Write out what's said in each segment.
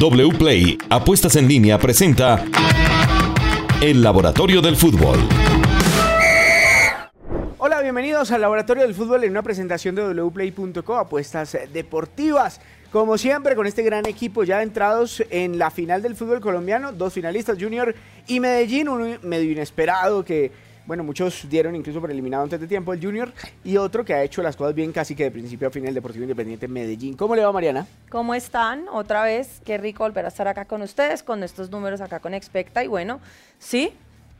WPLAY Apuestas en línea presenta El Laboratorio del Fútbol. Hola, bienvenidos al Laboratorio del Fútbol en una presentación de wplay.co, apuestas deportivas. Como siempre, con este gran equipo ya entrados en la final del fútbol colombiano, dos finalistas, Junior y Medellín, uno medio inesperado que bueno, muchos dieron incluso por eliminado antes de tiempo el Junior y otro que ha hecho las cosas bien casi que de principio a fin el Deportivo Independiente Medellín. ¿Cómo le va Mariana? ¿Cómo están? Otra vez, qué rico volver a estar acá con ustedes, con estos números acá con Expecta y bueno, sí,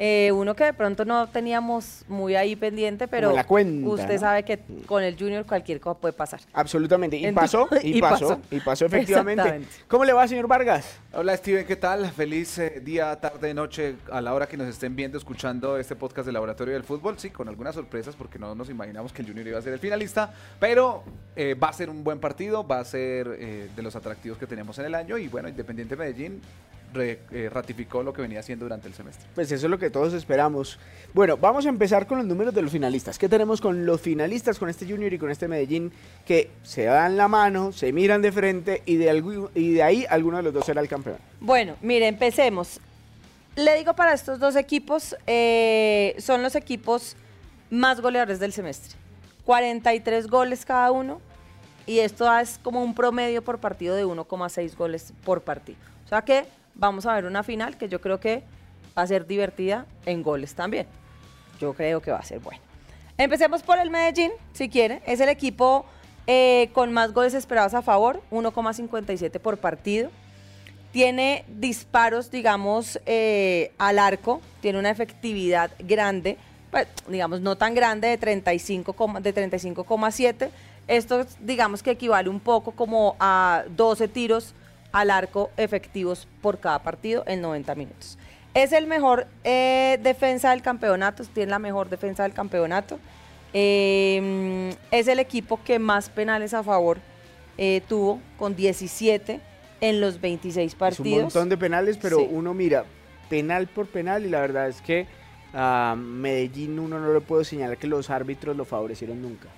eh, uno que de pronto no teníamos muy ahí pendiente, pero usted sabe que con el Junior cualquier cosa puede pasar. Absolutamente. Y pasó, y, pasó, y pasó efectivamente. ¿Cómo le va, señor Vargas? Hola, Steven, ¿qué tal? Feliz eh, día, tarde, noche, a la hora que nos estén viendo, escuchando este podcast del Laboratorio del Fútbol. Sí, con algunas sorpresas, porque no nos imaginamos que el Junior iba a ser el finalista, pero eh, va a ser un buen partido, va a ser de los atractivos que tenemos en el año. Y bueno, Independiente Medellín eh, ratificó lo que venía haciendo durante el semestre. Pues eso es lo que todos esperamos. Bueno, vamos a empezar con los números de los finalistas. ¿Qué tenemos con los finalistas, con este Junior y con este Medellín, que se dan la mano, se miran de frente y de, y de ahí alguno de los dos será el campeón? Bueno, mire, empecemos. Le digo para estos dos equipos, eh, son los equipos más goleadores del semestre. 43 goles cada uno y esto es como un promedio por partido de 1,6 goles por partido. O sea que vamos a ver una final que yo creo que va a ser divertida en goles también. Yo creo que va a ser buena. Empecemos por el Medellín, si quiere. Es el equipo eh, con más goles esperados a favor, 1,57 por partido. Tiene disparos, digamos, eh, al arco, tiene una efectividad grande, pues, digamos, no tan grande, de 35,7. De 35, Esto, digamos, que equivale un poco como a 12 tiros al arco efectivos por cada partido en 90 minutos. Es el mejor eh, defensa del campeonato, tiene la mejor defensa del campeonato. Eh, es el equipo que más penales a favor eh, tuvo, con 17 en los 26 partidos. Es un montón de penales, pero uno mira penal por penal y la verdad es que a Medellín uno no le puedo señalar que los árbitros lo favorecieron nunca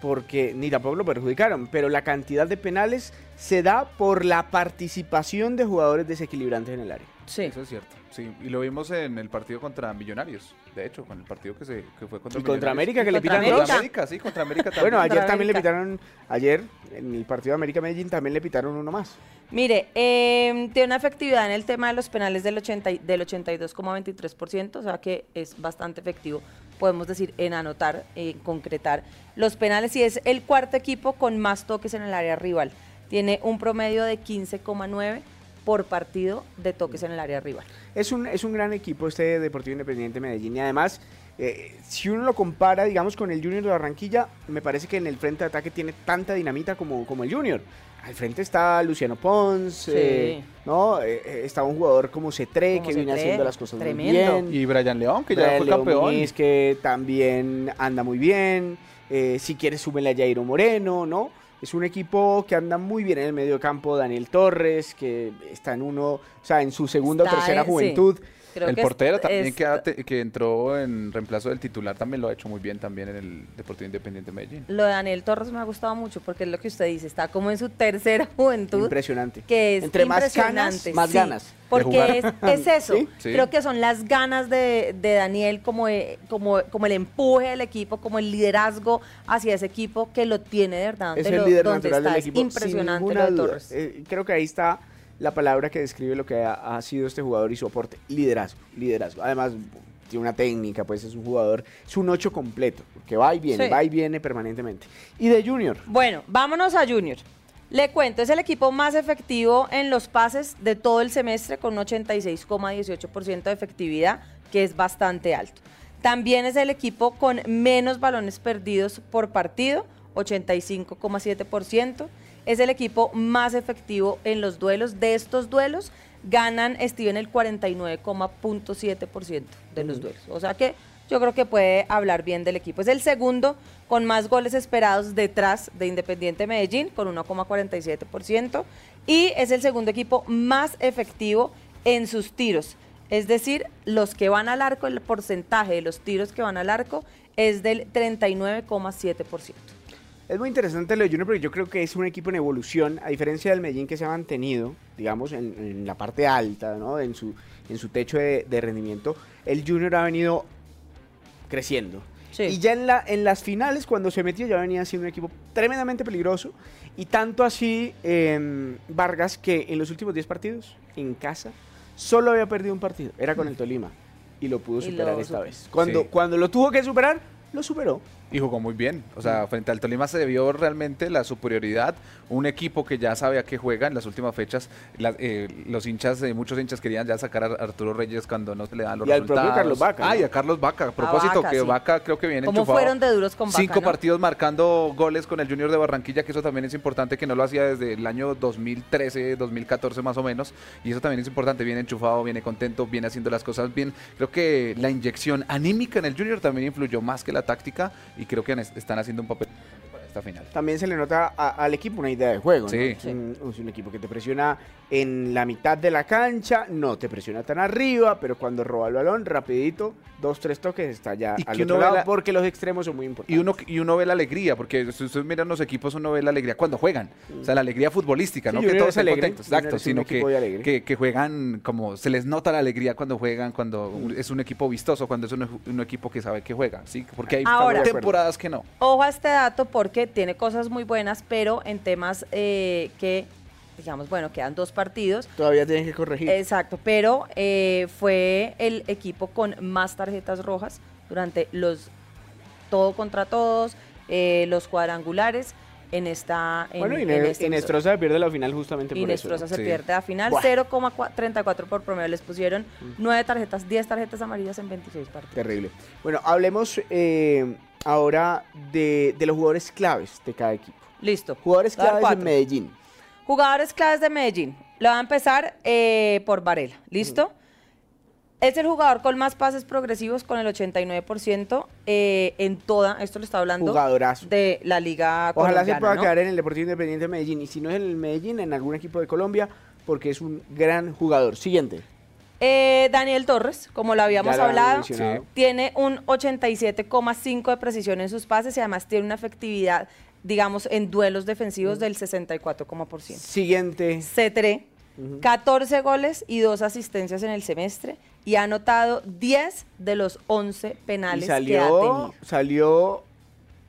porque ni tampoco lo perjudicaron, pero la cantidad de penales se da por la participación de jugadores desequilibrantes en el área. Sí. Eso es cierto. Sí, y lo vimos en el partido contra Millonarios, de hecho, con el partido que se que fue contra y contra América que le pitaron dos. Contra América, sí, contra América también. Bueno, ayer también le pitaron ayer en el partido de América Medellín también le pitaron uno más. Mire, eh, tiene una efectividad en el tema de los penales del 80 del 82,23%, o sea que es bastante efectivo podemos decir, en anotar, en concretar los penales y es el cuarto equipo con más toques en el área rival. Tiene un promedio de 15,9 por partido de toques en el área rival. Es un, es un gran equipo este Deportivo Independiente Medellín y además, eh, si uno lo compara, digamos, con el Junior de Barranquilla, me parece que en el frente de ataque tiene tanta dinamita como, como el Junior. Al frente está Luciano Pons, eh, ¿no? Eh, eh, está un jugador como Cetré, que viene haciendo las cosas muy bien. Y Brian León, que ya fue campeón. Es que también anda muy bien. si quieres, súbele a Jairo Moreno, ¿no? Es un equipo que anda muy bien en el medio campo. Daniel Torres, que está en uno, o sea, en su segunda o tercera juventud el portero también que, entró en reemplazo del titular también lo ha hecho muy bien también en el Deportivo Independiente Medellín. Lo de Daniel Torres me ha gustado mucho porque es lo que usted dice, está como en su tercera juventud. Impresionante. Que es Entre más ganas, más ganas. Porque es, eso. Creo que son las ganas de, Daniel como, como, como el empuje del equipo, como el liderazgo hacia ese equipo que lo tiene de verdad. Es el líder natural del equipo. impresionante lo de Torres. Eh, creo que ahí está la palabra que describe lo que ha, sido este jugador y su aporte. Liderazgo, liderazgo. Además, tiene una técnica, pues es un jugador, es un ocho completo, que va y viene, va y viene permanentemente. ¿Y de Junior? Bueno, vámonos a Junior. Le cuento, es el equipo más efectivo en los pases de todo el semestre con un 86,18% de efectividad, que es bastante alto. También es el equipo con menos balones perdidos por partido, 85,7% es el equipo más efectivo en los duelos. De estos duelos, ganan Steven el 49,7% de los duelos. O sea que yo creo que puede hablar bien del equipo. Es el segundo con más goles esperados detrás de Independiente Medellín, con 1,47%. Y es el segundo equipo más efectivo en sus tiros. Es decir, los que van al arco, el porcentaje de los tiros que van al arco es del 39,7%. Es muy interesante lo de Junior porque yo creo que es un equipo en evolución, a diferencia del Medellín que se ha mantenido, digamos, en, la parte alta, ¿no? En su, en su techo de rendimiento. El Junior ha venido creciendo. Sí. Y ya en, la, en las finales, cuando se metió, ya venía siendo un equipo tremendamente peligroso. Y tanto así, eh, Vargas, que en los últimos 10 partidos, en casa, solo había perdido un partido. Era con el Tolima. Y lo pudo Y superar lo esta vez. Cuando, Sí. cuando lo tuvo que superar, lo superó. Y jugó muy bien. O sea, frente al Tolima se vio realmente la superioridad. Un equipo que ya sabe a qué juega en las últimas fechas. La- eh, los hinchas, eh, muchos hinchas querían ya sacar a Arturo Reyes cuando no se le dan los Y al propio resultados. Carlos Vaca, Ah, ¿no? y a Carlos Vaca. A propósito, Vaca, que sí. Vaca creo que viene ¿Cómo enchufado. fueron de duros con Vaca, Cinco no? partidos marcando goles con el Junior de Barranquilla, que eso también es importante, que no lo hacía desde el año 2013, 2014 más o menos. Y eso también es importante. Viene enchufado, viene contento, viene haciendo las cosas bien. Creo que la inyección anímica en el Junior también influyó más que la táctica. Y creo que están haciendo un papel esta final. También se le nota a- al equipo una idea de juego. ¿no? Sí. Es, un, es un equipo que te presiona en la mitad de la cancha, no te presiona tan arriba, pero cuando roba el balón, rapidito, dos, tres toques, está ya Y al que otro lado, la- porque los extremos son muy Y importantes. uno, y uno ve la alegría, porque si ustedes miran los equipos, uno ve la alegría cuando juegan. O sea, la alegría futbolística, Sí, no que todos es estén alegre, contentos. Junior Exacto, sino que, que, que juegan como se les nota la alegría cuando juegan, cuando es un equipo vistoso, cuando es un, un equipo que sabe que juega. ¿sí? Porque hay Ahora- temporadas que no. Ojo a este dato porque tiene cosas muy buenas, pero en temas eh, que, digamos, bueno, quedan dos partidos. Todavía tienen que corregir. Exacto, pero eh, fue el equipo con más tarjetas rojas durante los todo contra todos, eh, los cuadrangulares en esta. En, bueno, y, en este Nestroza pierde la final justamente por eso. Nestroza ¿no? se Sí. pierde la final. Buah. 0,34 por promedio. Les pusieron 9 tarjetas, 10 tarjetas amarillas en 26 partidos. Terrible. Bueno, hablemos eh, ahora de, de los jugadores claves de cada equipo. Listo. Jugadores claves en cuatro. Medellín. Jugadores claves de Medellín. Lo va a empezar eh, por Varela. ¿Listo? Es el jugador con más pases progresivos con el 89% eh, en toda, esto lo está hablando Jugadorazo. de la liga Ojalá se pueda ¿no? quedar en el Deportivo Independiente de Medellín. Y si no es en el Medellín, en algún equipo de Colombia, porque es un gran jugador. Siguiente. Eh, Daniel Torres, como lo habíamos lo hablado. Sí. tiene un 87,5 de precisión en sus pases y además tiene una efectividad, digamos, en duelos Mm. defensivos del 64,%. Siguiente. Cetré, 14 goles y 2 asistencias en el semestre y ha anotado 10 de los 11 Y penales que ha salió, tenido. salió,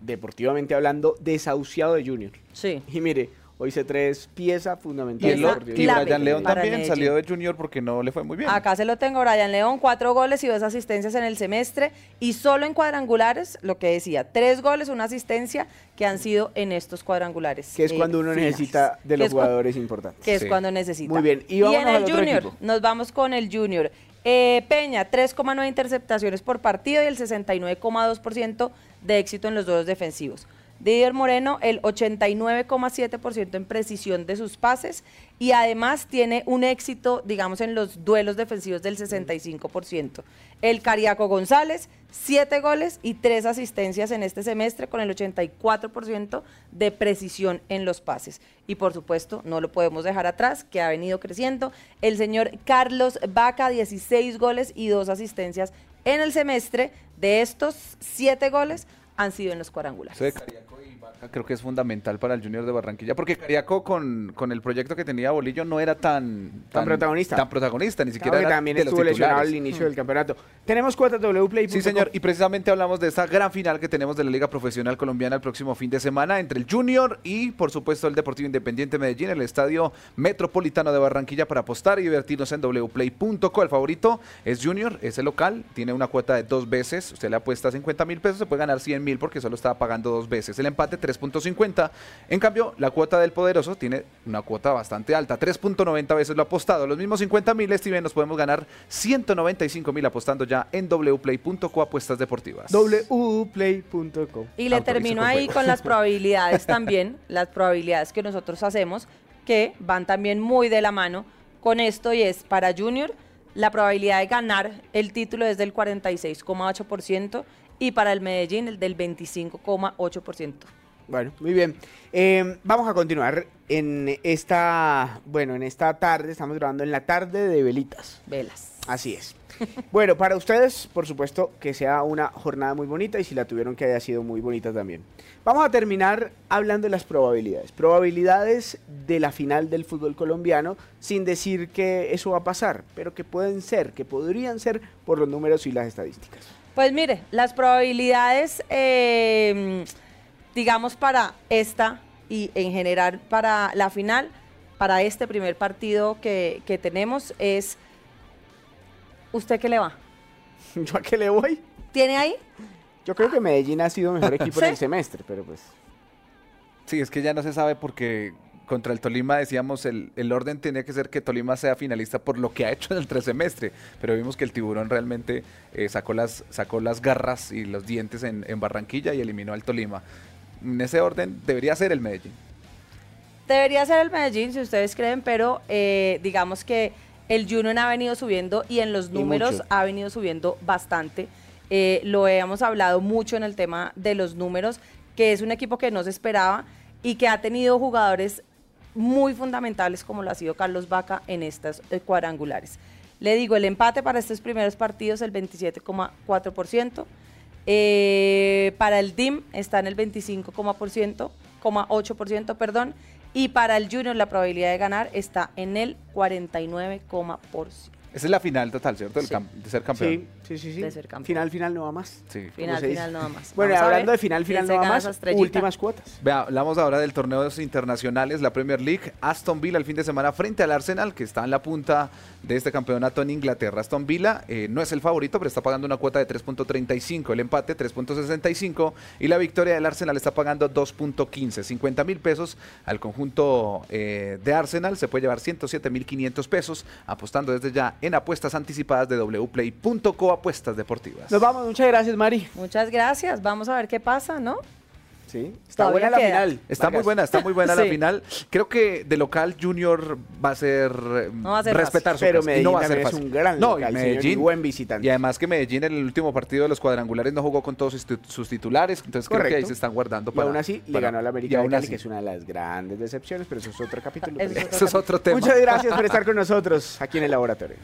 deportivamente hablando, desahuciado de Junior. Sí. Y mire, hoy C3 pieza fundamental. Y, del el, Esa y Brian León también salió de Junior porque no le fue muy bien. Acá se lo tengo, Brian León, 4 goles y 2 asistencias en el semestre y solo en cuadrangulares, lo que decía, 3 goles, una asistencia que han sido en estos cuadrangulares. Que es eh, cuando uno finales. necesita de los jugadores importantes. que es Sí. cuando necesita. Muy bien, y Y, en al el Junior, equipo. nos vamos con el Junior. Eh, Peña, 3,9 interceptaciones por partido y el 69,2% de éxito en los duelos defensivos. Didier Moreno, el 89,7% en precisión de sus pases y además tiene un éxito, digamos, en los duelos defensivos del 65%. El Cariaco González, 7 goles y 3 asistencias en este semestre con el 84% de precisión en los pases. Y por supuesto, no lo podemos dejar atrás, que ha venido creciendo. El señor Carlos Vaca, 16 goles y 2 asistencias en el semestre. De estos 7 goles han sido en los cuadrangulares. Eso de Cariaco y Vaca creo que es fundamental para el Junior de Barranquilla, porque Cariaco con, con el proyecto que tenía Bolillo no era tan, Tan protagonista. Tan protagonista, ni siquiera Claro que era también de los estuvo lesionado al inicio del campeonato. Tenemos cuotas wplay.com. Sí, señor, y precisamente hablamos de esta gran final que tenemos de la Liga Profesional Colombiana el próximo fin de semana entre el Junior y, por supuesto, el Deportivo Independiente Medellín, el Estadio Metropolitano de Barranquilla para apostar y divertirnos en wplay.co. El favorito es Junior, es el local, tiene una cuota de dos veces. Usted le apuesta 50 mil pesos, se puede ganar 100 mil porque solo estaba pagando dos veces. El empate 3.50. En cambio, la cuota del Poderoso tiene una cuota bastante alta, 3.90 veces lo apostado. Los mismos 50 mil, Steven, nos podemos ganar 195 mil apostando ya en wplay.co apuestas deportivas. wplay.com. Y le termino ahí juego. con las probabilidades también, las probabilidades que nosotros hacemos, que van también muy de la mano con esto y es para Junior, la probabilidad de ganar el título es del 46,8% y para el Medellín el del 25,8%. Bueno, muy bien. Eh, vamos a continuar en esta, bueno, en esta tarde, estamos grabando en la tarde de velitas. Velas. Así es. Bueno, para ustedes, por supuesto, que sea una jornada muy bonita y si la tuvieron que haya sido muy bonita también. Vamos a terminar hablando de las probabilidades. Probabilidades de la final del fútbol colombiano, sin decir que eso va a pasar, pero que pueden ser, que podrían ser por los números y las estadísticas. Pues mire, las probabilidades, eh, digamos, para esta y en general para la final, para este primer partido que, que tenemos es, ¿usted qué le va? ¿Yo a qué le voy? ¿Tiene ahí? Yo creo que Medellín ha sido mejor equipo en el ¿Sí? semestre, pero pues... Sí, es que ya no se sabe porque contra el Tolima decíamos el, el orden tenía que ser que Tolima sea finalista por lo que ha hecho en el semestre, pero vimos que el tiburón realmente eh, sacó, las, sacó las garras y los dientes en, en Barranquilla y eliminó al Tolima. En ese orden debería ser el Medellín. Debería ser el Medellín, si ustedes creen, pero eh, digamos que el Junior ha venido subiendo y en los números ha venido subiendo bastante. Eh, lo hemos hablado mucho en el tema de los números, que es un equipo que no se esperaba y que ha tenido jugadores muy fundamentales como lo ha sido Carlos Vaca en estas eh, cuadrangulares. Le digo, el empate para estos primeros partidos el 27,4%. Eh, para el DIM está en el 25,8%, 8%, perdón. Y para el Junior la probabilidad de ganar está en el 49,%. Esa es la final total, ¿cierto? El Sí. cam- de ser campeón. Sí, sí, sí. sí. De ser campeón. Final, final, no va más. Sí. Final, final, nada más. Bueno, Vamos hablando de final, final, no va más. Últimas cuotas. Vea, hablamos ahora del torneos internacionales, la Premier League. Aston Villa el fin de semana frente al Arsenal, que está en la punta de este campeonato en Inglaterra. Aston Villa eh, no es el favorito, pero está pagando una cuota de 3.35, el empate 3.65 y la victoria del Arsenal está pagando 2.15, 50 mil pesos al conjunto eh, de Arsenal. Se puede llevar 107 mil 500 pesos apostando desde ya en apuestas anticipadas de wplay.co apuestas deportivas. Nos vamos, muchas gracias, Mari. Muchas gracias. Vamos a ver qué pasa, ¿no? Sí, está Todavía buena la queda. final. Está muy buena, está muy buena la final. Creo que de local Junior va a ser eh, No va a ser respetar su Pero casa, y Medellín no va a ser también es fácil. un gran no, local, y señor, y Medellín buen visitante. y además que Medellín en el último partido de los cuadrangulares no jugó con todos sus, titu- sus titulares, entonces creo que ahí se están guardando Y para aún así le para- ganó a la y América de aún Cali, así. que es una de las grandes decepciones, pero eso es otro capítulo. Eso es pero- otro Eso es otro tema. Muchas gracias por estar con nosotros aquí en el laboratorio.